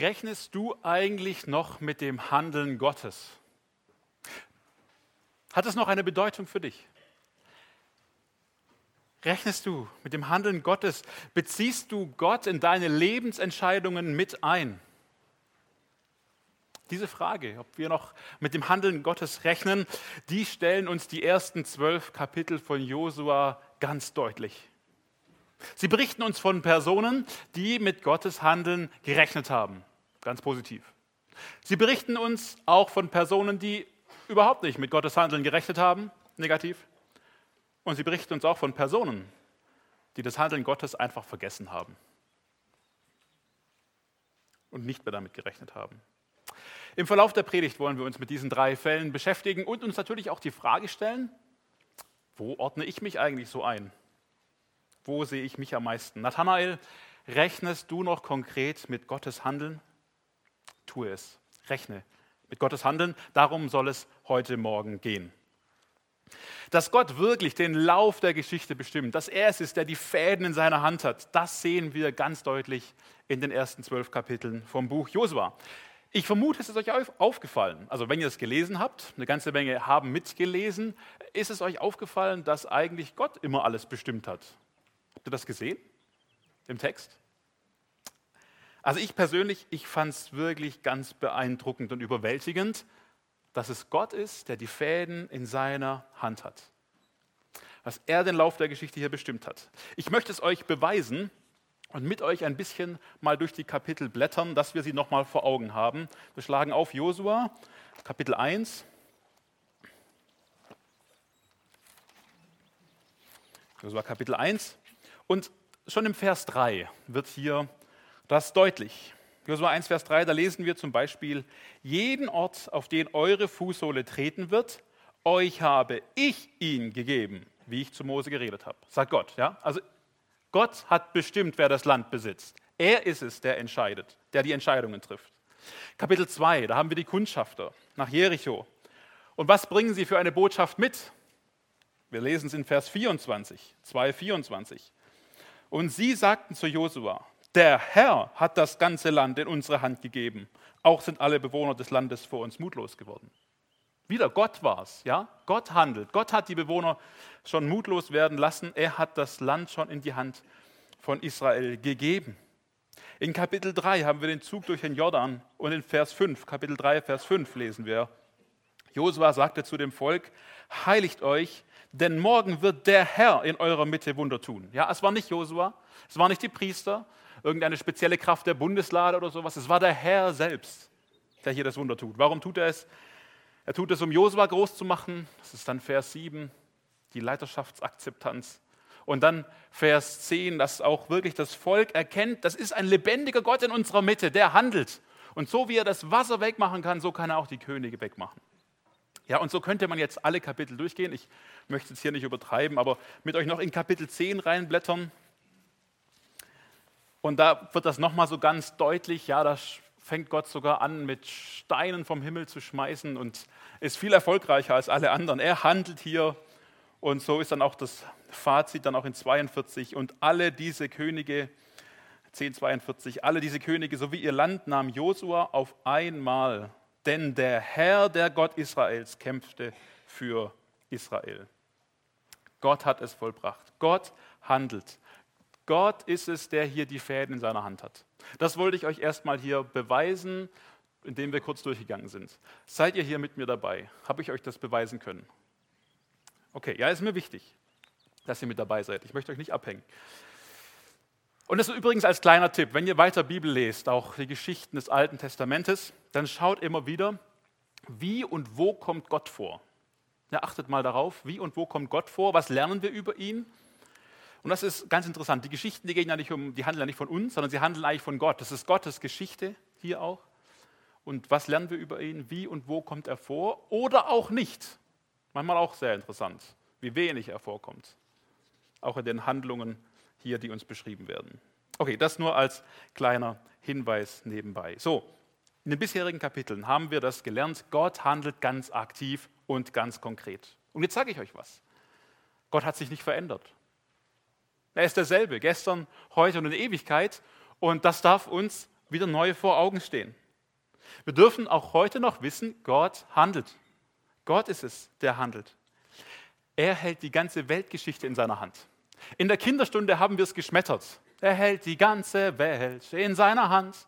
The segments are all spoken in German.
rechnest du eigentlich noch mit dem Handeln Gottes? Hat es noch eine Bedeutung für dich? Rechnest du mit dem Handeln Gottes? Beziehst du Gott in deine Lebensentscheidungen mit ein? Diese Frage, ob wir noch mit dem Handeln Gottes rechnen, die stellen uns die ersten zwölf Kapitel von Josua ganz deutlich. Sie berichten uns von Personen, die mit Gottes Handeln gerechnet haben, ganz positiv. Sie berichten uns auch von Personen, die überhaupt nicht mit Gottes Handeln gerechnet haben, negativ. Und sie berichten uns auch von Personen, die das Handeln Gottes einfach vergessen haben und nicht mehr damit gerechnet haben. Im Verlauf der Predigt wollen wir uns mit diesen drei Fällen beschäftigen und uns natürlich auch die Frage stellen, wo ordne ich mich eigentlich so ein? Wo sehe ich mich am meisten? Nathanael, rechnest du noch konkret mit Gottes Handeln? Tue es, rechne mit Gottes Handeln. Darum soll es heute Morgen gehen. Dass Gott wirklich den Lauf der Geschichte bestimmt, dass er es ist, der die Fäden in seiner Hand hat, das sehen wir ganz deutlich in den ersten zwölf Kapiteln vom Buch Josua. Ich vermute, es ist euch aufgefallen. Also wenn ihr es gelesen habt, eine ganze Menge haben mitgelesen, ist es euch aufgefallen, dass eigentlich Gott immer alles bestimmt hat. Habt ihr das gesehen im Text? Also ich persönlich, ich fand es wirklich ganz beeindruckend und überwältigend, dass es Gott ist, der die Fäden in seiner Hand hat. Dass er den Lauf der Geschichte hier bestimmt hat. Ich möchte es euch beweisen und mit euch ein bisschen mal durch die Kapitel blättern, dass wir sie nochmal vor Augen haben. Wir schlagen auf Josua, Kapitel 1. Josua Kapitel 1. Und schon im Vers 3 wird hier das deutlich. Josua 1, Vers 3, da lesen wir zum Beispiel, jeden Ort, auf den eure Fußsohle treten wird, euch habe ich ihn gegeben, wie ich zu Mose geredet habe, sagt Gott. Ja? Also Gott hat bestimmt, wer das Land besitzt. Er ist es, der entscheidet, der die Entscheidungen trifft. Kapitel 2, da haben wir die Kundschafter nach Jericho. Und was bringen sie für eine Botschaft mit? Wir lesen es in Vers 24, 2, 24. Und sie sagten zu Josua, der Herr hat das ganze Land in unsere Hand gegeben. Auch sind alle Bewohner des Landes vor uns mutlos geworden. Wieder Gott war es, ja? Gott handelt. Gott hat die Bewohner schon mutlos werden lassen. Er hat das Land schon in die Hand von Israel gegeben. In Kapitel 3 haben wir den Zug durch den Jordan und in Vers 5, Kapitel 3, Vers 5 lesen wir. Josua sagte zu dem Volk, heiligt euch, denn morgen wird der Herr in eurer Mitte Wunder tun. Ja, es war nicht Josua, es war nicht die Priester, irgendeine spezielle Kraft der Bundeslade oder sowas, es war der Herr selbst, der hier das Wunder tut. Warum tut er es? Er tut es, um Josua groß zu machen. Das ist dann Vers 7, die Leiterschaftsakzeptanz. Und dann Vers 10, dass auch wirklich das Volk erkennt, das ist ein lebendiger Gott in unserer Mitte, der handelt. Und so wie er das Wasser wegmachen kann, so kann er auch die Könige wegmachen. Ja, und so könnte man jetzt alle Kapitel durchgehen. Ich möchte es hier nicht übertreiben, aber mit euch noch in Kapitel 10 reinblättern. Und da wird das nochmal so ganz deutlich, ja, da fängt Gott sogar an, mit Steinen vom Himmel zu schmeißen und ist viel erfolgreicher als alle anderen. Er handelt hier und so ist dann auch das Fazit dann auch in 42 und alle diese Könige 1042 alle diese Könige sowie ihr Land nahm Josua auf einmal, denn der Herr, der Gott Israels kämpfte für Israel. Gott hat es vollbracht. Gott handelt. Gott ist es, der hier die Fäden in seiner Hand hat. Das wollte ich euch erstmal hier beweisen, indem wir kurz durchgegangen sind. Seid ihr hier mit mir dabei? Habe ich euch das beweisen können? Okay, ja, ist mir wichtig, dass ihr mit dabei seid. Ich möchte euch nicht abhängen. Und das ist übrigens als kleiner Tipp, wenn ihr weiter Bibel lest, auch die Geschichten des Alten Testamentes, dann schaut immer wieder, wie und wo kommt Gott vor. Ja, achtet mal darauf, wie und wo kommt Gott vor, was lernen wir über ihn und das ist ganz interessant. Die Geschichten, die, gehen ja nicht um, die handeln ja nicht von uns, sondern sie handeln eigentlich von Gott. Das ist Gottes Geschichte hier auch. Und was lernen wir über ihn? Wie und wo kommt er vor? Oder auch nicht. Manchmal auch sehr interessant, wie wenig er vorkommt. Auch in den Handlungen hier, die uns beschrieben werden. Okay, das nur als kleiner Hinweis nebenbei. So, in den bisherigen Kapiteln haben wir das gelernt. Gott handelt ganz aktiv und ganz konkret. Und jetzt sage ich euch was. Gott hat sich nicht verändert. Er ist derselbe, gestern, heute und in Ewigkeit. Und das darf uns wieder neu vor Augen stehen. Wir dürfen auch heute noch wissen, Gott handelt. Gott ist es, der handelt. Er hält die ganze Weltgeschichte in seiner Hand. In der Kinderstunde haben wir es geschmettert. Er hält die ganze Welt in seiner Hand.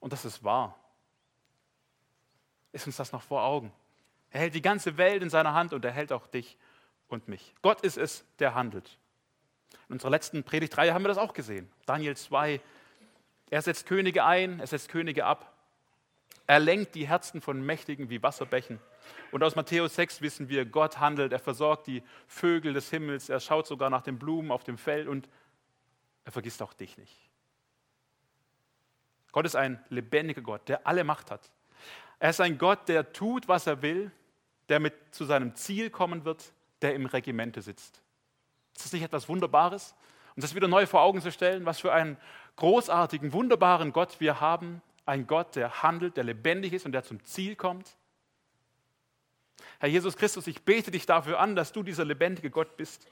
Und das ist wahr. Ist uns das noch vor Augen? Er hält die ganze Welt in seiner Hand und er hält auch dich und mich. Gott ist es, der handelt. In unserer letzten Predigtreihe haben wir das auch gesehen. Daniel 2. Er setzt Könige ein, er setzt Könige ab. Er lenkt die Herzen von Mächtigen wie Wasserbächen. Und aus Matthäus 6 wissen wir, Gott handelt, er versorgt die Vögel des Himmels, er schaut sogar nach den Blumen auf dem Feld und er vergisst auch dich nicht. Gott ist ein lebendiger Gott, der alle Macht hat. Er ist ein Gott, der tut, was er will, der mit zu seinem Ziel kommen wird, der im Regimente sitzt. Ist das nicht etwas Wunderbares? Und das wieder neu vor Augen zu stellen, was für einen großartigen, wunderbaren Gott wir haben. Ein Gott, der handelt, der lebendig ist und der zum Ziel kommt. Herr Jesus Christus, ich bete dich dafür an, dass du dieser lebendige Gott bist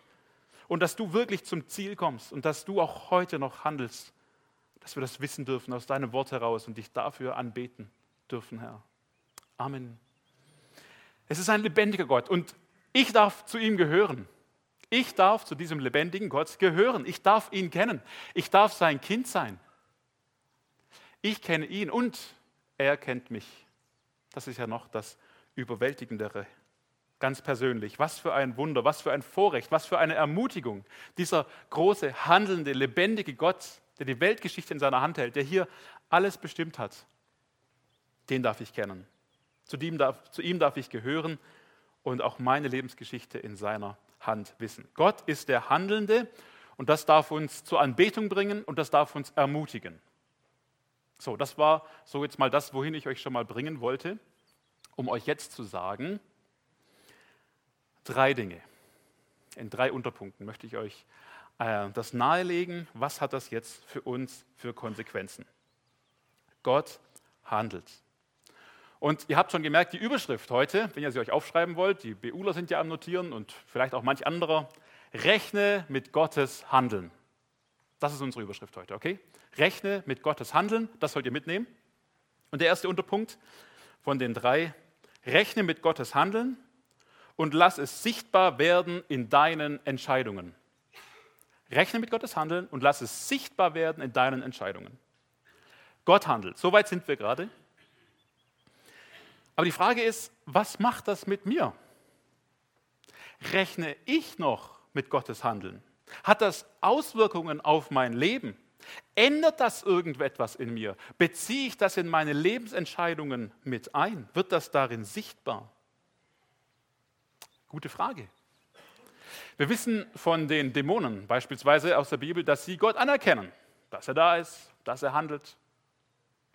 und dass du wirklich zum Ziel kommst und dass du auch heute noch handelst, dass wir das wissen dürfen aus deinem Wort heraus und dich dafür anbeten dürfen, Herr. Amen. Es ist ein lebendiger Gott und ich darf zu ihm gehören. Ich darf zu diesem lebendigen Gott gehören. Ich darf ihn kennen. Ich darf sein Kind sein. Ich kenne ihn und er kennt mich. Das ist ja noch das Überwältigendere. Ganz persönlich. Was für ein Wunder, was für ein Vorrecht, was für eine Ermutigung. Dieser große, handelnde, lebendige Gott, der die Weltgeschichte in seiner Hand hält, der hier alles bestimmt hat, den darf ich kennen. Zu ihm darf, zu ihm darf ich gehören und auch meine Lebensgeschichte in seiner Hand wissen. Gott ist der Handelnde und das darf uns zur Anbetung bringen und das darf uns ermutigen. So, das war so jetzt mal das, wohin ich euch schon mal bringen wollte, um euch jetzt zu sagen, drei Dinge. In drei Unterpunkten möchte ich euch äh, das nahelegen. Was hat das jetzt für uns für Konsequenzen? Gott handelt. Und ihr habt schon gemerkt, die Überschrift heute, wenn ihr sie euch aufschreiben wollt, die BUler sind ja am Notieren und vielleicht auch manch anderer, rechne mit Gottes Handeln. Das ist unsere Überschrift heute, okay? Rechne mit Gottes Handeln, das sollt ihr mitnehmen. Und der erste Unterpunkt von den drei, rechne mit Gottes Handeln und lass es sichtbar werden in deinen Entscheidungen. Rechne mit Gottes Handeln und lass es sichtbar werden in deinen Entscheidungen. Gott handelt, soweit sind wir gerade. Aber die Frage ist, was macht das mit mir? Rechne ich noch mit Gottes Handeln? Hat das Auswirkungen auf mein Leben? Ändert das irgendetwas in mir? Beziehe ich das in meine Lebensentscheidungen mit ein? Wird das darin sichtbar? Gute Frage. Wir wissen von den Dämonen beispielsweise aus der Bibel, dass sie Gott anerkennen, dass er da ist, dass er handelt.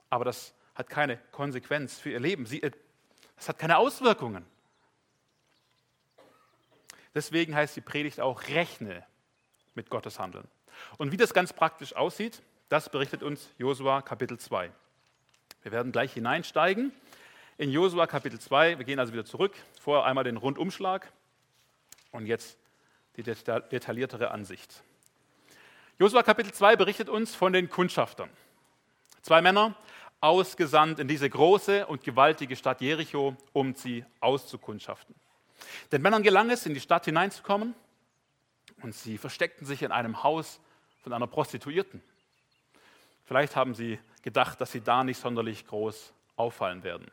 Aber das hat keine Konsequenz für ihr Leben. Sie das hat keine Auswirkungen. Deswegen heißt die Predigt auch, rechne mit Gottes Handeln. Und wie das ganz praktisch aussieht, das berichtet uns Josua Kapitel 2. Wir werden gleich hineinsteigen in Josua Kapitel 2. Wir gehen also wieder zurück. Vorher einmal den Rundumschlag und jetzt die detailliertere Ansicht. Josua Kapitel 2 berichtet uns von den Kundschaftern. Zwei Männer, ausgesandt in diese große und gewaltige Stadt Jericho, um sie auszukundschaften. Den Männern gelang es, in die Stadt hineinzukommen und sie versteckten sich in einem Haus von einer Prostituierten. Vielleicht haben sie gedacht, dass sie da nicht sonderlich groß auffallen werden.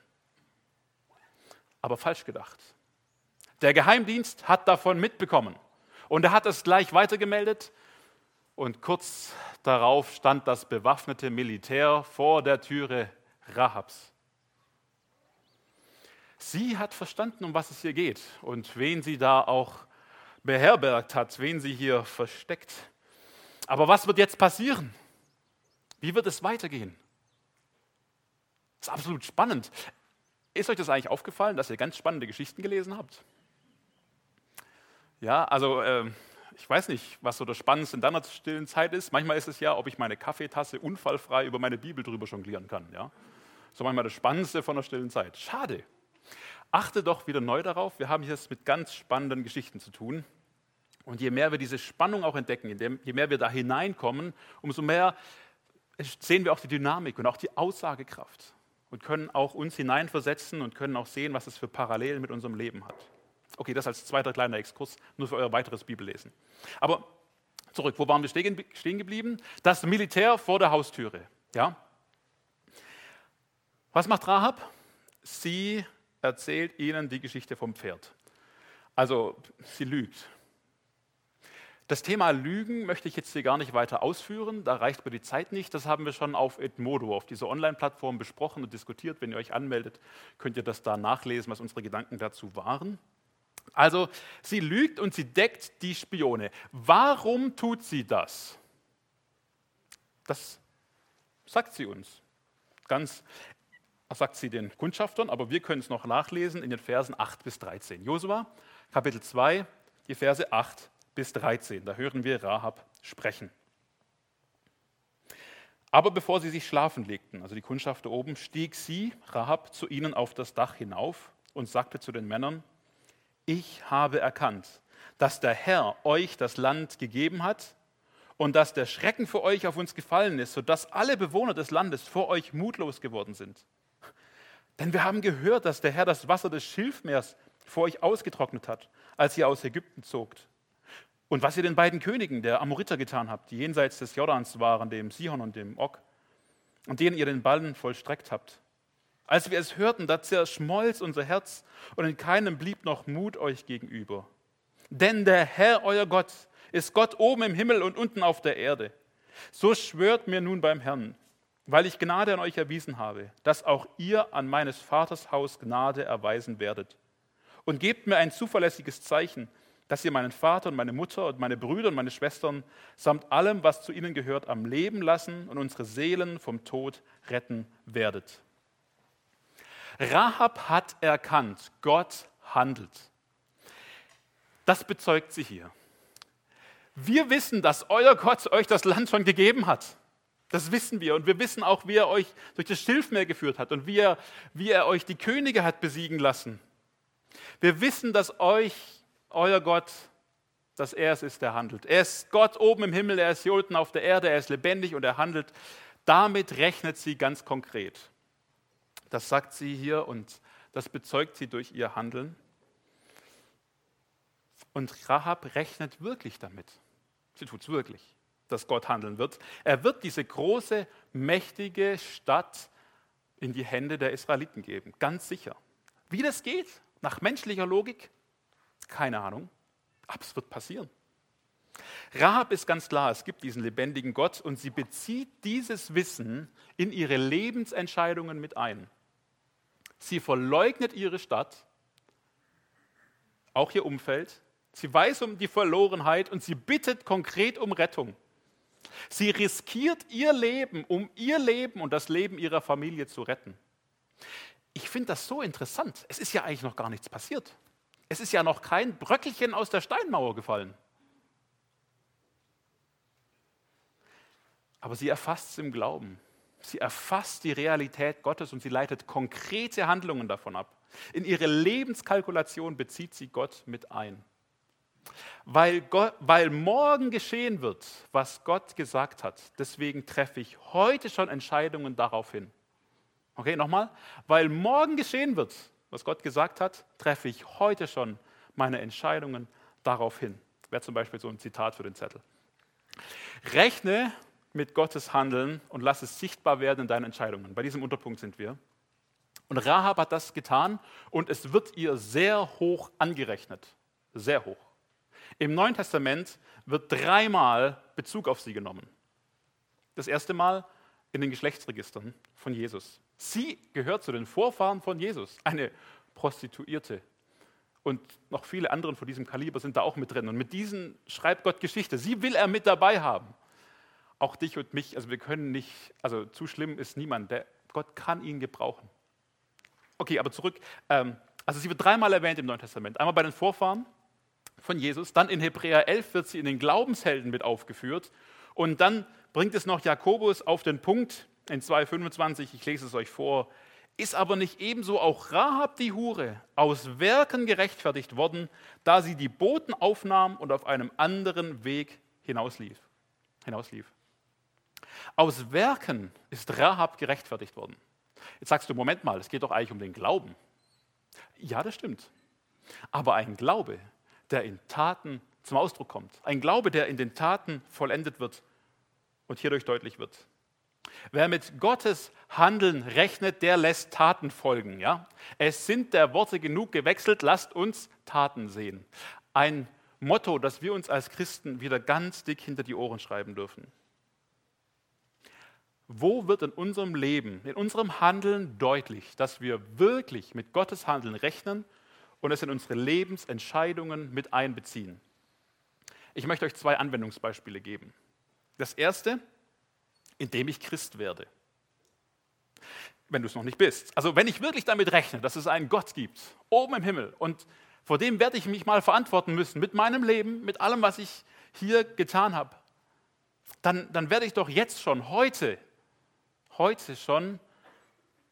Aber falsch gedacht. Der Geheimdienst hat davon mitbekommen und er hat es gleich weitergemeldet und kurz darauf stand das bewaffnete Militär vor der Türe Rahabs. Sie hat verstanden, um was es hier geht und wen sie da auch beherbergt hat, wen sie hier versteckt. Aber was wird jetzt passieren? Wie wird es weitergehen? Das ist absolut spannend. Ist euch das eigentlich aufgefallen, dass ihr ganz spannende Geschichten gelesen habt? Ja, also äh, ich weiß nicht, was so das Spannendste in deiner stillen Zeit ist. Manchmal ist es ja, ob ich meine Kaffeetasse unfallfrei über meine Bibel drüber jonglieren kann. Ja? So manchmal das Spannendste von der stillen Zeit. Schade. Achte doch wieder neu darauf, wir haben hier es mit ganz spannenden Geschichten zu tun. Und je mehr wir diese Spannung auch entdecken, je mehr wir da hineinkommen, umso mehr sehen wir auch die Dynamik und auch die Aussagekraft und können auch uns hineinversetzen und können auch sehen, was es für Parallelen mit unserem Leben hat. Okay, das als zweiter kleiner Exkurs, nur für euer weiteres Bibellesen. Aber zurück, wo waren wir stehen geblieben? Das Militär vor der Haustüre. Ja? Was macht Rahab? Sie erzählt ihnen die Geschichte vom Pferd. Also sie lügt. Das Thema Lügen möchte ich jetzt hier gar nicht weiter ausführen, da reicht mir die Zeit nicht. Das haben wir schon auf Edmodo, auf dieser Online-Plattform besprochen und diskutiert. Wenn ihr euch anmeldet, könnt ihr das da nachlesen, was unsere Gedanken dazu waren. Also sie lügt und sie deckt die Spione. Warum tut sie das? Das sagt sie uns. Ganz sagt sie den Kundschaftern, aber wir können es noch nachlesen in den Versen 8 bis 13. Josua, Kapitel 2, die Verse 8 bis 13. Da hören wir Rahab sprechen. Aber bevor sie sich schlafen legten, also die Kundschafter oben, stieg sie, Rahab, zu ihnen auf das Dach hinauf und sagte zu den Männern, ich habe erkannt, dass der Herr euch das Land gegeben hat und dass der Schrecken für euch auf uns gefallen ist, sodass alle Bewohner des Landes vor euch mutlos geworden sind. Denn wir haben gehört, dass der Herr das Wasser des Schilfmeers vor euch ausgetrocknet hat, als ihr aus Ägypten zogt. Und was ihr den beiden Königen der Amoriter getan habt, die jenseits des Jordans waren, dem Sihon und dem Og, und denen ihr den Ballen vollstreckt habt. Als wir es hörten, da zerschmolz unser Herz und in keinem blieb noch Mut euch gegenüber. Denn der Herr, euer Gott, ist Gott oben im Himmel und unten auf der Erde. So schwört mir nun beim Herrn, weil ich Gnade an euch erwiesen habe, dass auch ihr an meines Vaters Haus Gnade erweisen werdet. Und gebt mir ein zuverlässiges Zeichen, dass ihr meinen Vater und meine Mutter und meine Brüder und meine Schwestern samt allem, was zu ihnen gehört, am Leben lassen und unsere Seelen vom Tod retten werdet. Rahab hat erkannt, Gott handelt. Das bezeugt sie hier. Wir wissen, dass euer Gott euch das Land schon gegeben hat. Das wissen wir. Und wir wissen auch, wie er euch durch das Schilfmeer geführt hat und wie er, wie er euch die Könige hat besiegen lassen. Wir wissen, dass euch euer Gott, dass er es ist, der handelt. Er ist Gott oben im Himmel, er ist hier unten auf der Erde, er ist lebendig und er handelt. Damit rechnet sie ganz konkret. Das sagt sie hier und das bezeugt sie durch ihr Handeln. Und Rahab rechnet wirklich damit. Sie tut es wirklich, dass Gott handeln wird. Er wird diese große, mächtige Stadt in die Hände der Israeliten geben, ganz sicher. Wie das geht, nach menschlicher Logik, keine Ahnung, aber es wird passieren. Rahab ist ganz klar, es gibt diesen lebendigen Gott und sie bezieht dieses Wissen in ihre Lebensentscheidungen mit ein. Sie verleugnet ihre Stadt, auch ihr Umfeld. Sie weiß um die Verlorenheit und sie bittet konkret um Rettung. Sie riskiert ihr Leben, um ihr Leben und das Leben ihrer Familie zu retten. Ich finde das so interessant. Es ist ja eigentlich noch gar nichts passiert. Es ist ja noch kein Bröckelchen aus der Steinmauer gefallen. Aber sie erfasst es im Glauben. Sie erfasst die Realität Gottes und sie leitet konkrete Handlungen davon ab. In ihre Lebenskalkulation bezieht sie Gott mit ein. Weil, Gott, weil morgen geschehen wird, was Gott gesagt hat, deswegen treffe ich heute schon Entscheidungen darauf hin. Okay, nochmal. Weil morgen geschehen wird, was Gott gesagt hat, treffe ich heute schon meine Entscheidungen darauf hin. Wäre zum Beispiel so ein Zitat für den Zettel. Rechne mit Gottes Handeln und lass es sichtbar werden in deinen Entscheidungen. Bei diesem Unterpunkt sind wir. Und Rahab hat das getan und es wird ihr sehr hoch angerechnet. Sehr hoch. Im Neuen Testament wird dreimal Bezug auf sie genommen. Das erste Mal in den Geschlechtsregistern von Jesus. Sie gehört zu den Vorfahren von Jesus, eine Prostituierte. Und noch viele andere von diesem Kaliber sind da auch mit drin. Und mit diesen schreibt Gott Geschichte. Sie will er mit dabei haben. Auch dich und mich. Also wir können nicht, also zu schlimm ist niemand. Der, Gott kann ihn gebrauchen. Okay, aber zurück. Ähm, also sie wird dreimal erwähnt im Neuen Testament. Einmal bei den Vorfahren von Jesus, dann in Hebräer 11 wird sie in den Glaubenshelden mit aufgeführt. Und dann bringt es noch Jakobus auf den Punkt, in 2,25, ich lese es euch vor, ist aber nicht ebenso auch Rahab die Hure aus Werken gerechtfertigt worden, da sie die Boten aufnahm und auf einem anderen Weg hinauslief. hinauslief. Aus Werken ist Rahab gerechtfertigt worden. Jetzt sagst du, Moment mal, es geht doch eigentlich um den Glauben. Ja, das stimmt. Aber ein Glaube, der in Taten zum Ausdruck kommt. Ein Glaube, der in den Taten vollendet wird und hierdurch deutlich wird. Wer mit Gottes Handeln rechnet, der lässt Taten folgen. Ja? Es sind der Worte genug gewechselt, lasst uns Taten sehen. Ein Motto, das wir uns als Christen wieder ganz dick hinter die Ohren schreiben dürfen. Wo wird in unserem Leben, in unserem Handeln deutlich, dass wir wirklich mit Gottes Handeln rechnen und es in unsere Lebensentscheidungen mit einbeziehen? Ich möchte euch zwei Anwendungsbeispiele geben. Das erste, indem ich Christ werde. Wenn du es noch nicht bist. Also wenn ich wirklich damit rechne, dass es einen Gott gibt, oben im Himmel, und vor dem werde ich mich mal verantworten müssen, mit meinem Leben, mit allem, was ich hier getan habe, dann, dann werde ich doch jetzt schon, heute, heute schon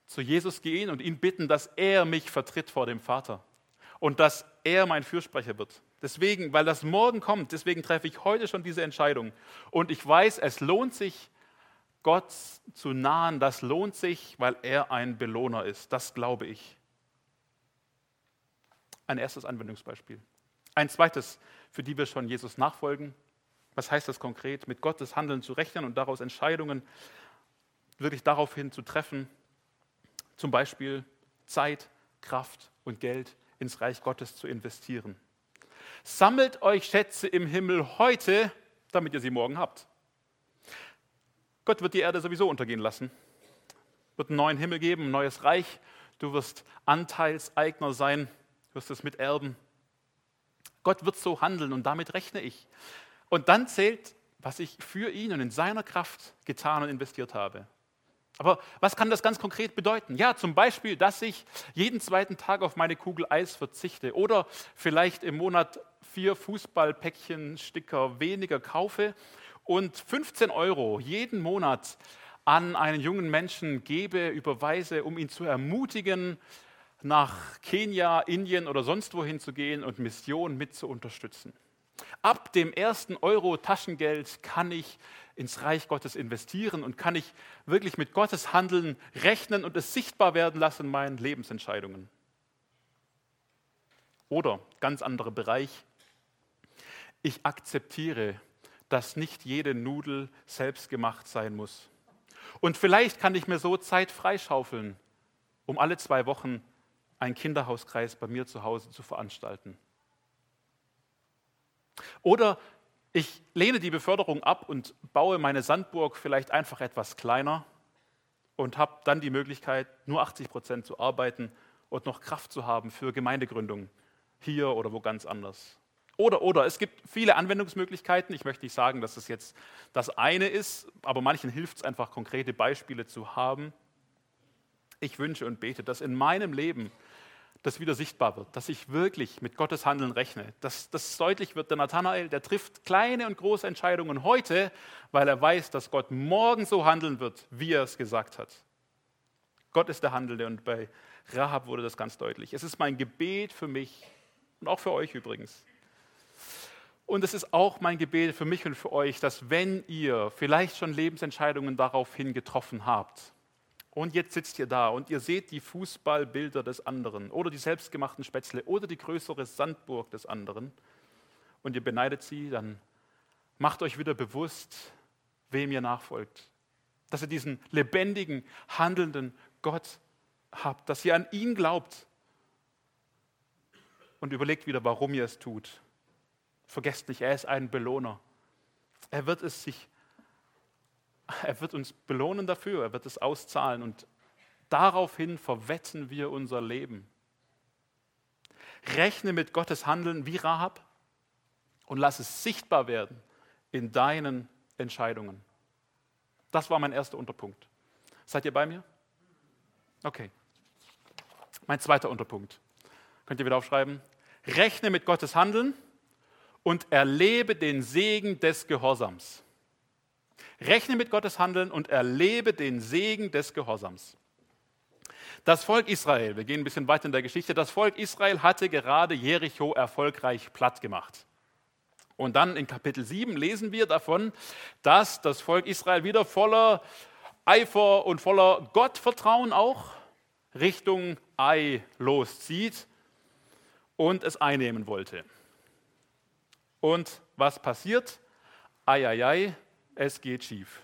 zu Jesus gehen und ihn bitten, dass er mich vertritt vor dem Vater und dass er mein Fürsprecher wird. Deswegen, weil das morgen kommt, deswegen treffe ich heute schon diese Entscheidung. Und ich weiß, es lohnt sich, Gott zu nahen, das lohnt sich, weil er ein Belohner ist. Das glaube ich. Ein erstes Anwendungsbeispiel. Ein zweites, für die wir schon Jesus nachfolgen. Was heißt das konkret? Mit Gottes Handeln zu rechnen und daraus Entscheidungen wirklich daraufhin zu treffen. Zum Beispiel Zeit, Kraft und Geld ins Reich Gottes zu investieren. Sammelt euch Schätze im Himmel heute, damit ihr sie morgen habt. Gott wird die Erde sowieso untergehen lassen, wird einen neuen Himmel geben, ein neues Reich. Du wirst Anteilseigner sein, wirst es miterben. Gott wird so handeln und damit rechne ich. Und dann zählt, was ich für ihn und in seiner Kraft getan und investiert habe. Aber was kann das ganz konkret bedeuten? Ja, zum Beispiel, dass ich jeden zweiten Tag auf meine Kugel Eis verzichte oder vielleicht im Monat vier Fußballpäckchen Sticker weniger kaufe und 15 Euro jeden Monat an einen jungen Menschen gebe, überweise, um ihn zu ermutigen, nach Kenia, Indien oder sonst wohin zu gehen und Missionen mit zu unterstützen. Ab dem ersten Euro Taschengeld kann ich ins Reich Gottes investieren und kann ich wirklich mit Gottes Handeln rechnen und es sichtbar werden lassen in meinen Lebensentscheidungen. Oder ganz anderer Bereich, ich akzeptiere dass nicht jede Nudel selbst gemacht sein muss. Und vielleicht kann ich mir so Zeit freischaufeln, um alle zwei Wochen einen Kinderhauskreis bei mir zu Hause zu veranstalten. Oder ich lehne die Beförderung ab und baue meine Sandburg vielleicht einfach etwas kleiner und habe dann die Möglichkeit, nur 80 Prozent zu arbeiten und noch Kraft zu haben für Gemeindegründung hier oder wo ganz anders. Oder, oder, es gibt viele Anwendungsmöglichkeiten. Ich möchte nicht sagen, dass es jetzt das eine ist, aber manchen hilft es einfach, konkrete Beispiele zu haben. Ich wünsche und bete, dass in meinem Leben das wieder sichtbar wird, dass ich wirklich mit Gottes Handeln rechne, dass das deutlich wird. Der Nathanael, der trifft kleine und große Entscheidungen heute, weil er weiß, dass Gott morgen so handeln wird, wie er es gesagt hat. Gott ist der Handelnde und bei Rahab wurde das ganz deutlich. Es ist mein Gebet für mich und auch für euch übrigens, und es ist auch mein Gebet für mich und für euch, dass wenn ihr vielleicht schon Lebensentscheidungen daraufhin getroffen habt, und jetzt sitzt ihr da und ihr seht die Fußballbilder des anderen oder die selbstgemachten Spätzle oder die größere Sandburg des anderen und ihr beneidet sie, dann macht euch wieder bewusst, wem ihr nachfolgt. Dass ihr diesen lebendigen, handelnden Gott habt, dass ihr an ihn glaubt und überlegt wieder, warum ihr es tut. Vergesst nicht, er ist ein Belohner. Er wird es sich, er wird uns belohnen dafür, er wird es auszahlen und daraufhin verwetten wir unser Leben. Rechne mit Gottes Handeln wie Rahab und lass es sichtbar werden in deinen Entscheidungen. Das war mein erster Unterpunkt. Seid ihr bei mir? Okay. Mein zweiter Unterpunkt. Könnt ihr wieder aufschreiben? Rechne mit Gottes Handeln und erlebe den Segen des Gehorsams. Rechne mit Gottes Handeln und erlebe den Segen des Gehorsams. Das Volk Israel, wir gehen ein bisschen weiter in der Geschichte, das Volk Israel hatte gerade Jericho erfolgreich platt gemacht. Und dann in Kapitel 7 lesen wir davon, dass das Volk Israel wieder voller Eifer und voller Gottvertrauen auch Richtung Ei loszieht und es einnehmen wollte. Und was passiert? Eieiei, es geht schief.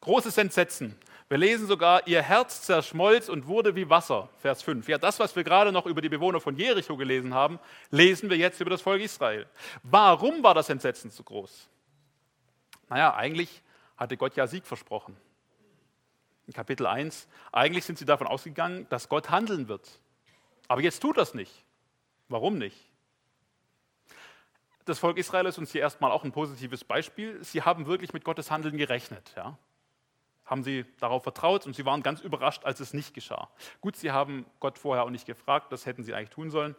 Großes Entsetzen. Wir lesen sogar, ihr Herz zerschmolz und wurde wie Wasser, Vers 5. Ja, das, was wir gerade noch über die Bewohner von Jericho gelesen haben, lesen wir jetzt über das Volk Israel. Warum war das Entsetzen so groß? Naja, eigentlich hatte Gott ja Sieg versprochen. In Kapitel 1, eigentlich sind sie davon ausgegangen, dass Gott handeln wird. Aber jetzt tut das nicht. Warum nicht? Das Volk Israel ist uns hier erstmal auch ein positives Beispiel. Sie haben wirklich mit Gottes Handeln gerechnet. Ja? Haben sie darauf vertraut und sie waren ganz überrascht, als es nicht geschah. Gut, sie haben Gott vorher auch nicht gefragt, das hätten sie eigentlich tun sollen.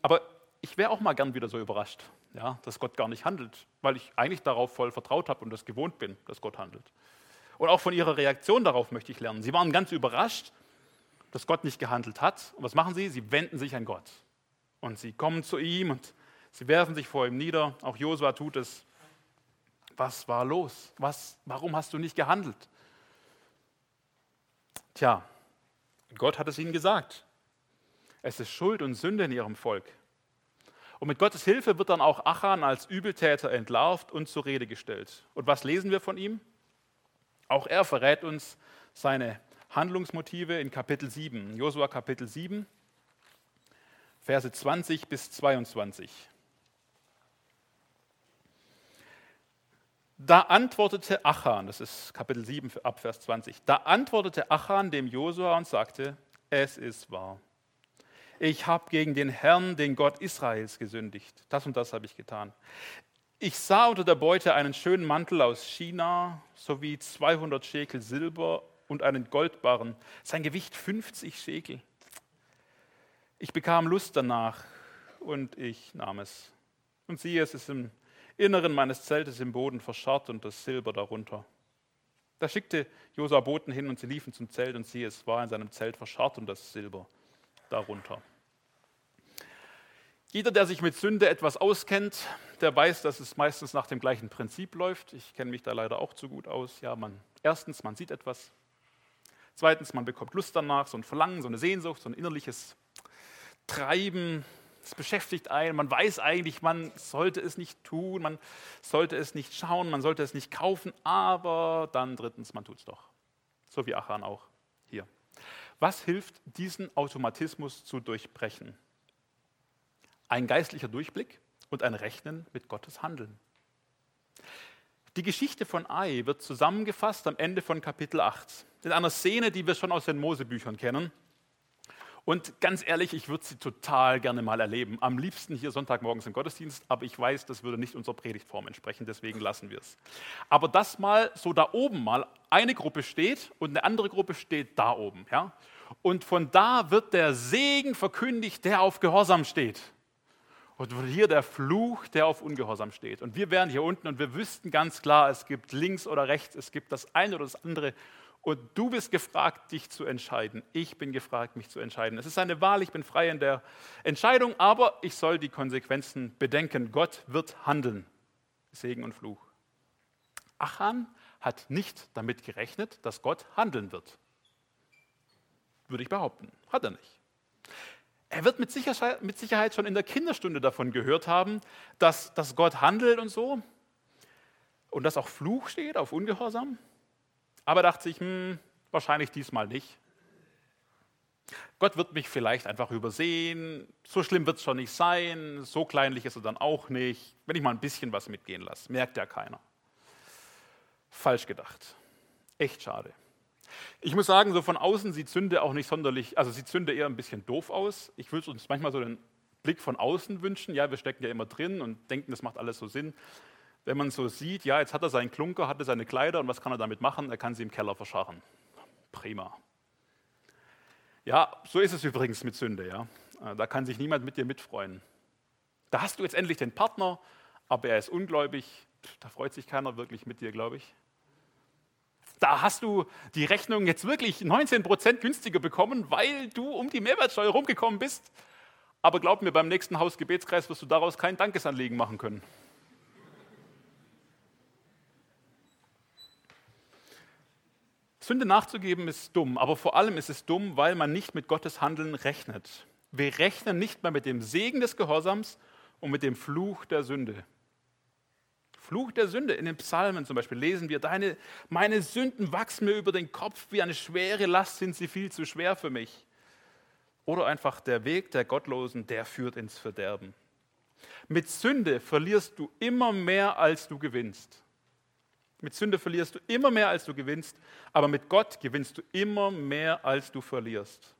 Aber ich wäre auch mal gern wieder so überrascht, ja, dass Gott gar nicht handelt, weil ich eigentlich darauf voll vertraut habe und das gewohnt bin, dass Gott handelt. Und auch von ihrer Reaktion darauf möchte ich lernen. Sie waren ganz überrascht, dass Gott nicht gehandelt hat. Und was machen sie? Sie wenden sich an Gott. Und sie kommen zu ihm und sie werfen sich vor ihm nieder. Auch Josua tut es. Was war los? Was, warum hast du nicht gehandelt? Tja, Gott hat es ihnen gesagt. Es ist Schuld und Sünde in ihrem Volk. Und mit Gottes Hilfe wird dann auch Achan als Übeltäter entlarvt und zur Rede gestellt. Und was lesen wir von ihm? Auch er verrät uns seine Handlungsmotive in Kapitel 7, Josua Kapitel 7, Verse 20 bis 22. Da antwortete Achan, das ist Kapitel 7 ab Vers 20, da antwortete Achan dem Josua und sagte, es ist wahr. Ich habe gegen den Herrn, den Gott Israels, gesündigt. Das und das habe ich getan. Ich sah unter der Beute einen schönen Mantel aus China sowie 200 Schekel Silber und einen Goldbarren, sein Gewicht 50 Schekel. Ich bekam Lust danach und ich nahm es. Und siehe, es ist im Inneren meines Zeltes im Boden verscharrt und das Silber darunter. Da schickte Josua Boten hin und sie liefen zum Zelt und siehe, es war in seinem Zelt verscharrt und das Silber darunter. Jeder, der sich mit Sünde etwas auskennt, der weiß, dass es meistens nach dem gleichen Prinzip läuft. Ich kenne mich da leider auch zu gut aus. Ja, man, erstens, man sieht etwas. Zweitens, man bekommt Lust danach, so ein Verlangen, so eine Sehnsucht, so ein innerliches Treiben, es beschäftigt einen. Man weiß eigentlich, man sollte es nicht tun, man sollte es nicht schauen, man sollte es nicht kaufen, aber dann drittens, man tut es doch. So wie Achan auch hier. Was hilft, diesen Automatismus zu durchbrechen? Ein geistlicher Durchblick und ein Rechnen mit Gottes Handeln. Die Geschichte von Ai wird zusammengefasst am Ende von Kapitel 8. In einer Szene, die wir schon aus den Mosebüchern kennen. Und ganz ehrlich, ich würde sie total gerne mal erleben. Am liebsten hier Sonntagmorgens im Gottesdienst, aber ich weiß, das würde nicht unserer Predigtform entsprechen, deswegen lassen wir es. Aber dass mal so da oben mal eine Gruppe steht und eine andere Gruppe steht da oben. Ja? Und von da wird der Segen verkündigt, der auf Gehorsam steht. Und hier der Fluch, der auf Ungehorsam steht. Und wir wären hier unten und wir wüssten ganz klar, es gibt links oder rechts, es gibt das eine oder das andere. Und du bist gefragt, dich zu entscheiden. Ich bin gefragt, mich zu entscheiden. Es ist eine Wahl, ich bin frei in der Entscheidung, aber ich soll die Konsequenzen bedenken. Gott wird handeln. Segen und Fluch. Achan hat nicht damit gerechnet, dass Gott handeln wird. Würde ich behaupten. Hat er nicht. Er wird mit Sicherheit, schon in der Kinderstunde davon gehört haben, dass, dass Gott handelt und so. Und dass auch Fluch steht auf Ungehorsam. Aber dachte sich, hm, wahrscheinlich diesmal nicht. Gott wird mich vielleicht einfach übersehen. So schlimm wird es schon nicht sein. So kleinlich ist er dann auch nicht. Wenn ich mal ein bisschen was mitgehen lasse, merkt ja keiner. Falsch gedacht. Echt schade. Ich muss sagen, so von außen sieht Sünde auch nicht sonderlich, also sieht Sünde eher ein bisschen doof aus. Ich würde uns manchmal so den Blick von außen wünschen. Ja, wir stecken ja immer drin und denken, das macht alles so Sinn wenn man so sieht, ja, jetzt hat er seinen Klunker, hat er seine Kleider und was kann er damit machen? Er kann sie im Keller verscharren. Prima. Ja, so ist es übrigens mit Sünde, ja. Äh, da kann sich niemand mit dir mitfreuen. Da hast du jetzt endlich den Partner, aber er ist ungläubig. Da freut sich keiner wirklich mit dir, glaube ich. Da hast du die Rechnung jetzt wirklich 19% günstiger bekommen, weil du um die Mehrwertsteuer rumgekommen bist. Aber glaub mir, beim nächsten Hausgebetskreis wirst du daraus kein Dankesanliegen machen können. Sünde nachzugeben ist dumm, aber vor allem ist es dumm, weil man nicht mit Gottes Handeln rechnet. Wir rechnen nicht mehr mit dem Segen des Gehorsams und mit dem Fluch der Sünde. Fluch der Sünde in den Psalmen zum Beispiel lesen wir, deine, meine Sünden wachsen mir über den Kopf wie eine schwere Last, sind sie viel zu schwer für mich. Oder einfach der Weg der Gottlosen, der führt ins Verderben. Mit Sünde verlierst du immer mehr, als du gewinnst. Mit Sünde verlierst du immer mehr, als du gewinnst, aber mit Gott gewinnst du immer mehr, als du verlierst.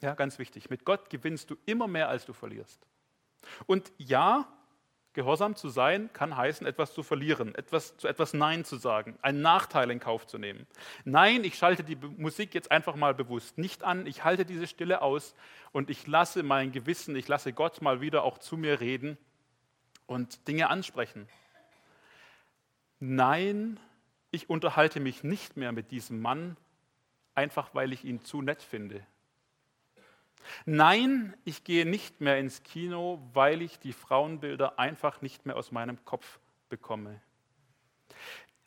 Ja, ganz wichtig. Mit Gott gewinnst du immer mehr, als du verlierst. Und ja, Gehorsam zu sein kann heißen, etwas zu verlieren, etwas, zu etwas Nein zu sagen, einen Nachteil in Kauf zu nehmen. Nein, ich schalte die Musik jetzt einfach mal bewusst nicht an, ich halte diese Stille aus und ich lasse mein Gewissen, ich lasse Gott mal wieder auch zu mir reden und Dinge ansprechen. Nein, ich unterhalte mich nicht mehr mit diesem Mann, einfach weil ich ihn zu nett finde. Nein, ich gehe nicht mehr ins Kino, weil ich die Frauenbilder einfach nicht mehr aus meinem Kopf bekomme.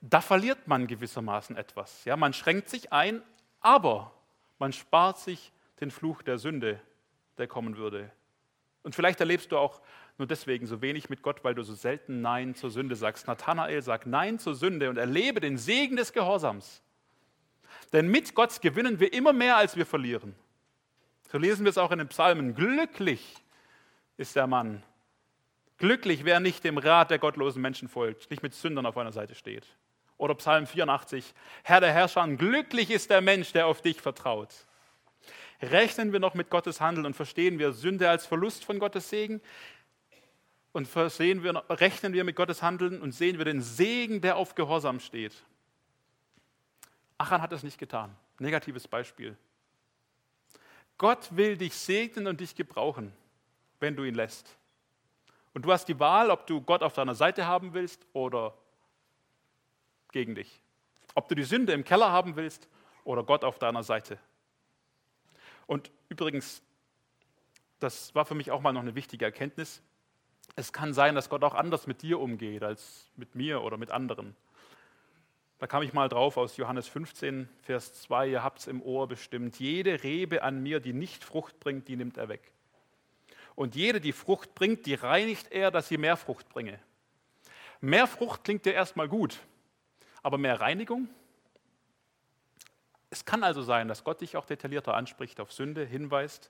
Da verliert man gewissermaßen etwas. Ja, man schränkt sich ein, aber man spart sich den Fluch der Sünde, der kommen würde. Und vielleicht erlebst du auch nur deswegen so wenig mit Gott, weil du so selten Nein zur Sünde sagst. Nathanael sagt Nein zur Sünde und erlebe den Segen des Gehorsams. Denn mit Gott gewinnen wir immer mehr, als wir verlieren. So lesen wir es auch in den Psalmen. Glücklich ist der Mann. Glücklich, wer nicht dem Rat der gottlosen Menschen folgt, nicht mit Sündern auf einer Seite steht. Oder Psalm 84. Herr der Herrscher, glücklich ist der Mensch, der auf dich vertraut. Rechnen wir noch mit Gottes Handeln und verstehen wir Sünde als Verlust von Gottes Segen? Und versehen wir, rechnen wir mit Gottes Handeln und sehen wir den Segen, der auf Gehorsam steht? Achan hat es nicht getan. Negatives Beispiel. Gott will dich segnen und dich gebrauchen, wenn du ihn lässt. Und du hast die Wahl, ob du Gott auf deiner Seite haben willst oder gegen dich. Ob du die Sünde im Keller haben willst oder Gott auf deiner Seite. Und übrigens, das war für mich auch mal noch eine wichtige Erkenntnis. Es kann sein, dass Gott auch anders mit dir umgeht als mit mir oder mit anderen. Da kam ich mal drauf aus Johannes 15, Vers 2, ihr habt es im Ohr bestimmt. Jede Rebe an mir, die nicht Frucht bringt, die nimmt er weg. Und jede, die Frucht bringt, die reinigt er, dass sie mehr Frucht bringe. Mehr Frucht klingt ja erstmal gut, aber mehr Reinigung? Es kann also sein, dass Gott dich auch detaillierter anspricht, auf Sünde hinweist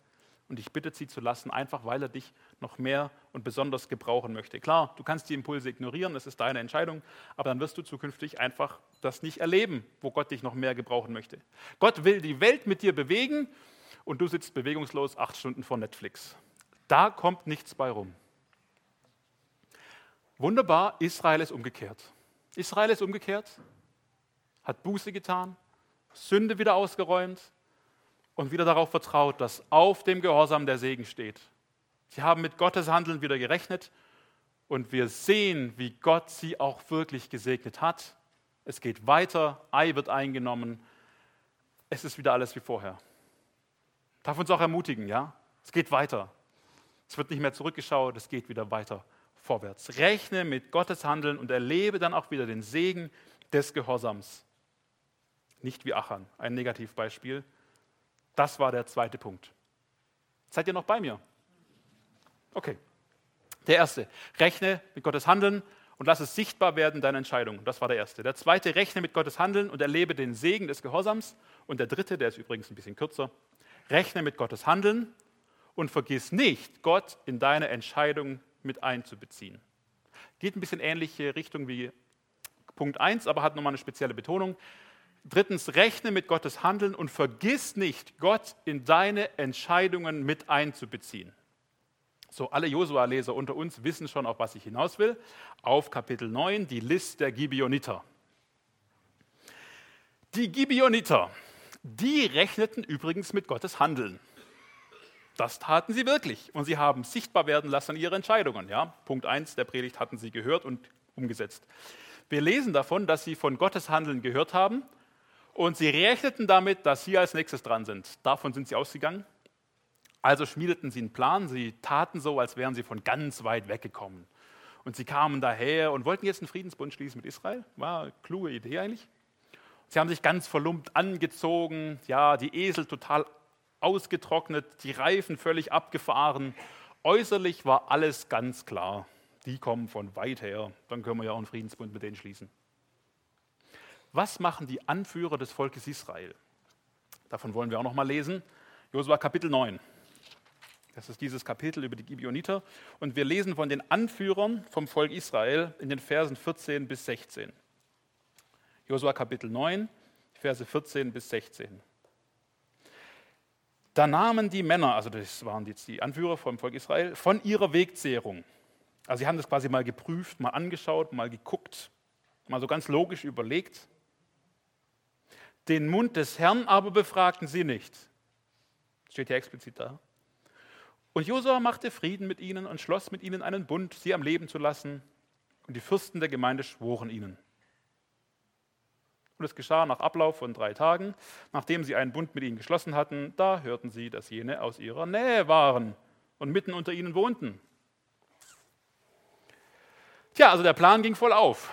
und dich bittet, sie zu lassen, einfach weil er dich noch mehr und besonders gebrauchen möchte. Klar, du kannst die Impulse ignorieren, das ist deine Entscheidung, aber dann wirst du zukünftig einfach das nicht erleben, wo Gott dich noch mehr gebrauchen möchte. Gott will die Welt mit dir bewegen und du sitzt bewegungslos acht Stunden vor Netflix. Da kommt nichts bei rum. Wunderbar, Israel ist umgekehrt. Israel ist umgekehrt, hat Buße getan, Sünde wieder ausgeräumt, und wieder darauf vertraut, dass auf dem Gehorsam der Segen steht. Sie haben mit Gottes Handeln wieder gerechnet und wir sehen, wie Gott sie auch wirklich gesegnet hat. Es geht weiter, Ei wird eingenommen, es ist wieder alles wie vorher. Darf uns auch ermutigen, ja? Es geht weiter. Es wird nicht mehr zurückgeschaut, es geht wieder weiter vorwärts. Rechne mit Gottes Handeln und erlebe dann auch wieder den Segen des Gehorsams. Nicht wie Achan, ein Negativbeispiel, das war der zweite Punkt. Seid ihr noch bei mir? Okay. Der erste, rechne mit Gottes Handeln und lass es sichtbar werden, deine Entscheidung. Das war der erste. Der zweite, rechne mit Gottes Handeln und erlebe den Segen des Gehorsams. Und der dritte, der ist übrigens ein bisschen kürzer, rechne mit Gottes Handeln und vergiss nicht, Gott in deine Entscheidung mit einzubeziehen. Geht ein bisschen ähnliche Richtung wie Punkt 1, aber hat nochmal eine spezielle Betonung. Drittens, rechne mit Gottes Handeln und vergiss nicht, Gott in deine Entscheidungen mit einzubeziehen. So, alle Josua-Leser unter uns wissen schon, auf was ich hinaus will. Auf Kapitel 9, die List der Gibeoniter. Die Gibeoniter, die rechneten übrigens mit Gottes Handeln. Das taten sie wirklich und sie haben sichtbar werden lassen ihre Entscheidungen. Ja? Punkt 1 der Predigt hatten sie gehört und umgesetzt. Wir lesen davon, dass sie von Gottes Handeln gehört haben und sie rechneten damit, dass sie als nächstes dran sind. Davon sind sie ausgegangen. Also schmiedeten sie einen Plan, sie taten so, als wären sie von ganz weit weggekommen. Und sie kamen daher und wollten jetzt einen Friedensbund schließen mit Israel. War eine kluge Idee eigentlich. Sie haben sich ganz verlumpt angezogen, ja, die Esel total ausgetrocknet, die Reifen völlig abgefahren. Äußerlich war alles ganz klar. Die kommen von weit her, dann können wir ja auch einen Friedensbund mit denen schließen. Was machen die Anführer des Volkes Israel? Davon wollen wir auch noch mal lesen. Josua Kapitel 9. Das ist dieses Kapitel über die Gibeoniter. Und wir lesen von den Anführern vom Volk Israel in den Versen 14 bis 16. Josua Kapitel 9, Verse 14 bis 16. Da nahmen die Männer, also das waren jetzt die Anführer vom Volk Israel, von ihrer Wegzehrung. Also sie haben das quasi mal geprüft, mal angeschaut, mal geguckt, mal so ganz logisch überlegt. Den Mund des Herrn aber befragten sie nicht. Steht ja explizit da. Und Josua machte Frieden mit ihnen und schloss mit ihnen einen Bund, sie am Leben zu lassen. Und die Fürsten der Gemeinde schworen ihnen. Und es geschah nach Ablauf von drei Tagen, nachdem sie einen Bund mit ihnen geschlossen hatten, da hörten sie, dass jene aus ihrer Nähe waren und mitten unter ihnen wohnten. Tja, also der Plan ging voll auf.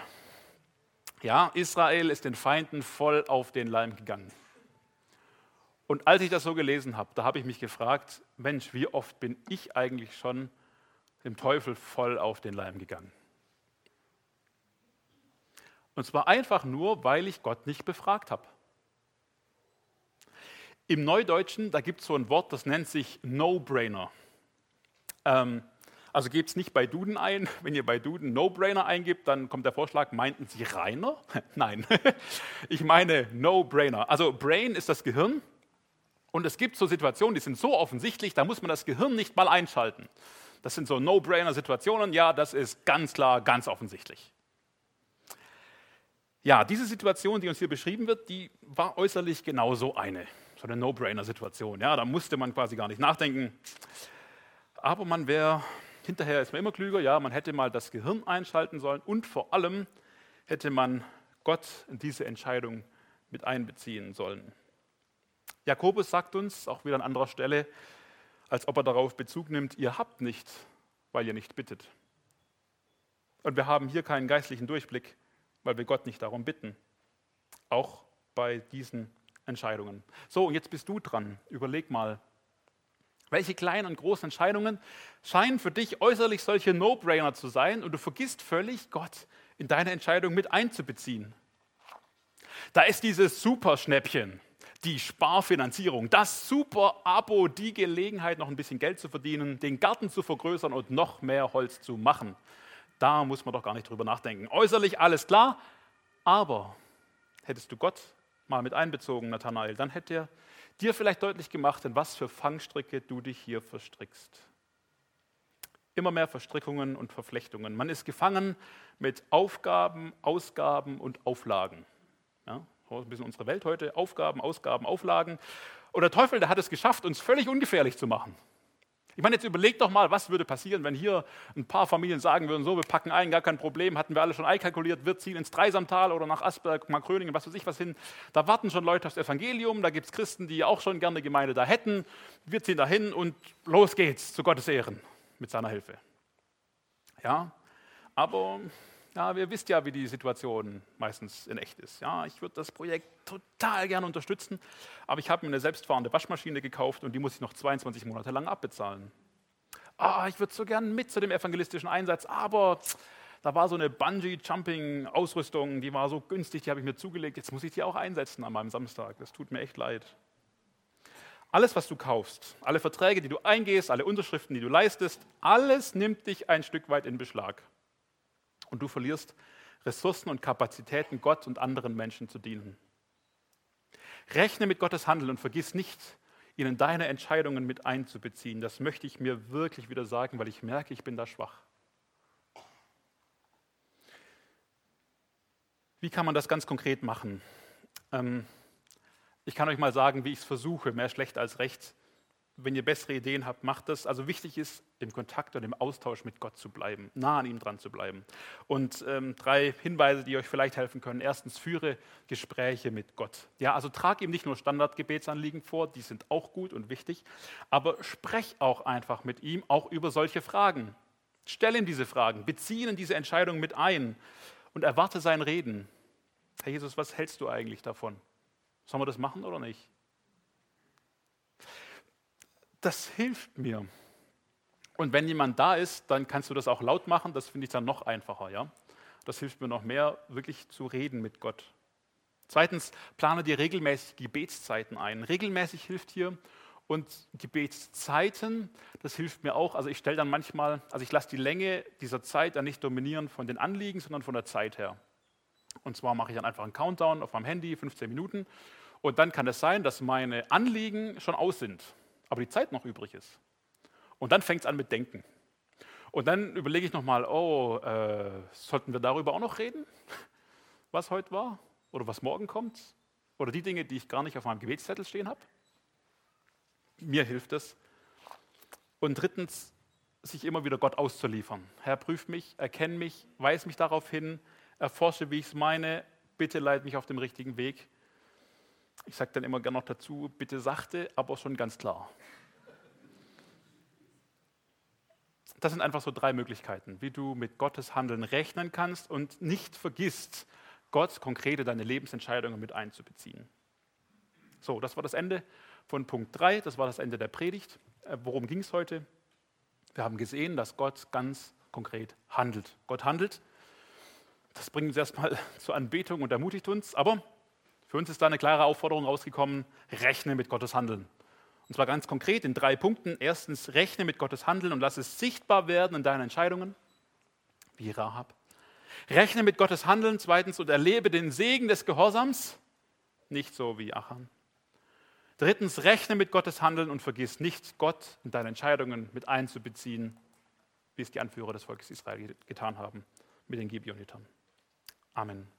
Ja, Israel ist den Feinden voll auf den Leim gegangen. Und als ich das so gelesen habe, da habe ich mich gefragt, Mensch, wie oft bin ich eigentlich schon dem Teufel voll auf den Leim gegangen? Und zwar einfach nur, weil ich Gott nicht befragt habe. Im Neudeutschen, da gibt es so ein Wort, das nennt sich No-Brainer. Ähm, also gebt es nicht bei Duden ein. Wenn ihr bei Duden No-Brainer eingibt, dann kommt der Vorschlag, meinten Sie Rainer? Nein, ich meine No-Brainer. Also Brain ist das Gehirn und es gibt so Situationen, die sind so offensichtlich, da muss man das Gehirn nicht mal einschalten. Das sind so No-Brainer-Situationen, ja, das ist ganz klar, ganz offensichtlich. Ja, diese Situation, die uns hier beschrieben wird, die war äußerlich genauso eine, so eine No-Brainer-Situation. Ja, da musste man quasi gar nicht nachdenken. Aber man wäre, hinterher ist man immer klüger, ja, man hätte mal das Gehirn einschalten sollen und vor allem hätte man Gott in diese Entscheidung mit einbeziehen sollen. Jakobus sagt uns, auch wieder an anderer Stelle, als ob er darauf Bezug nimmt, ihr habt nicht, weil ihr nicht bittet. Und wir haben hier keinen geistlichen Durchblick weil wir Gott nicht darum bitten. Auch bei diesen Entscheidungen. So, und jetzt bist du dran. Überleg mal, welche kleinen und großen Entscheidungen scheinen für dich äußerlich solche No-Brainer zu sein und du vergisst völlig, Gott in deine Entscheidung mit einzubeziehen. Da ist dieses Superschnäppchen, die Sparfinanzierung, das Super-Abo, die Gelegenheit, noch ein bisschen Geld zu verdienen, den Garten zu vergrößern und noch mehr Holz zu machen. Da muss man doch gar nicht drüber nachdenken. Äußerlich alles klar, aber hättest du Gott mal mit einbezogen, Nathanael, dann hätte er dir vielleicht deutlich gemacht, in was für Fangstricke du dich hier verstrickst. Immer mehr Verstrickungen und Verflechtungen. Man ist gefangen mit Aufgaben, Ausgaben und Auflagen. Ja, so ein bisschen unsere Welt heute. Aufgaben, Ausgaben, Auflagen. Und der Teufel, der hat es geschafft, uns völlig ungefährlich zu machen. Ich meine, jetzt überleg doch mal, was würde passieren, wenn hier ein paar Familien sagen würden, so, wir packen ein, gar kein Problem, hatten wir alle schon einkalkuliert, wir ziehen ins Dreisamtal oder nach Asberg, Markröningen, was weiß ich was hin. Da warten schon Leute aufs Evangelium, da gibt es Christen, die auch schon gerne Gemeinde da hätten. Wir ziehen da hin und los geht's zu Gottes Ehren mit seiner Hilfe. Ja, aber ja, ihr wisst ja, wie die Situation meistens in echt ist. Ja, ich würde das Projekt total gerne unterstützen, aber ich habe mir eine selbstfahrende Waschmaschine gekauft und die muss ich noch 22 Monate lang abbezahlen. Ah, ich würde so gerne mit zu dem evangelistischen Einsatz, aber da war so eine Bungee-Jumping-Ausrüstung, die war so günstig, die habe ich mir zugelegt. Jetzt muss ich die auch einsetzen an meinem Samstag. Das tut mir echt leid. Alles, was du kaufst, alle Verträge, die du eingehst, alle Unterschriften, die du leistest, alles nimmt dich ein Stück weit in Beschlag und du verlierst Ressourcen und Kapazitäten, Gott und anderen Menschen zu dienen. Rechne mit Gottes Handeln und vergiss nicht, ihn in deine Entscheidungen mit einzubeziehen. Das möchte ich mir wirklich wieder sagen, weil ich merke, ich bin da schwach. Wie kann man das ganz konkret machen? Ähm, ich kann euch mal sagen, wie ich es versuche, mehr schlecht als recht. Wenn ihr bessere Ideen habt, macht das. Also wichtig ist, im Kontakt und im Austausch mit Gott zu bleiben, nah an ihm dran zu bleiben. Und ähm, drei Hinweise, die euch vielleicht helfen können. Erstens, führe Gespräche mit Gott. Ja, also trag ihm nicht nur Standardgebetsanliegen vor, die sind auch gut und wichtig, aber sprech auch einfach mit ihm, auch über solche Fragen. Stell ihm diese Fragen, beziehe ihn diese Entscheidung mit ein und erwarte sein Reden. Herr Jesus, was hältst du eigentlich davon? Sollen wir das machen oder nicht? Das hilft mir. Und wenn jemand da ist, dann kannst du das auch laut machen. Das finde ich dann noch einfacher. Ja? Das hilft mir noch mehr, wirklich zu reden mit Gott. Zweitens, plane dir regelmäßig Gebetszeiten ein. Regelmäßig hilft hier. Und Gebetszeiten, das hilft mir auch. Also ich stelle dann manchmal, also ich lasse die Länge dieser Zeit dann nicht dominieren von den Anliegen, sondern von der Zeit her. Und zwar mache ich dann einfach einen Countdown auf meinem Handy, 15 Minuten. Und dann kann es sein, dass meine Anliegen schon aus sind, aber die Zeit noch übrig ist. Und dann fängt es an mit Denken. Und dann überlege ich nochmal, oh, äh, sollten wir darüber auch noch reden, was heute war oder was morgen kommt? Oder die Dinge, die ich gar nicht auf meinem Gebetszettel stehen habe? Mir hilft es. Und drittens, sich immer wieder Gott auszuliefern. Herr, prüf mich, erkenn mich, weis mich darauf hin, erforsche, wie ich es meine, bitte leit mich auf den richtigen Weg. Ich sage dann immer gerne noch dazu, bitte sachte, aber schon ganz klar. Das sind einfach so drei Möglichkeiten, wie du mit Gottes Handeln rechnen kannst und nicht vergisst, Gott konkrete deine Lebensentscheidungen mit einzubeziehen. So, das war das Ende von Punkt 3, das war das Ende der Predigt. Äh, worum ging es heute? Wir haben gesehen, dass Gott ganz konkret handelt. Gott handelt das bringt uns erstmal zur Anbetung und ermutigt uns. Aber für uns ist da eine klare Aufforderung rausgekommen, rechne mit Gottes Handeln. Und zwar ganz konkret in drei Punkten. Erstens, rechne mit Gottes Handeln und lass es sichtbar werden in deinen Entscheidungen, wie Rahab. Rechne mit Gottes Handeln, zweitens, und erlebe den Segen des Gehorsams, nicht so wie Achan. Drittens, rechne mit Gottes Handeln und vergiss nicht, Gott in deine Entscheidungen mit einzubeziehen, wie es die Anführer des Volkes Israel getan haben mit den Gibeonitern. Amen.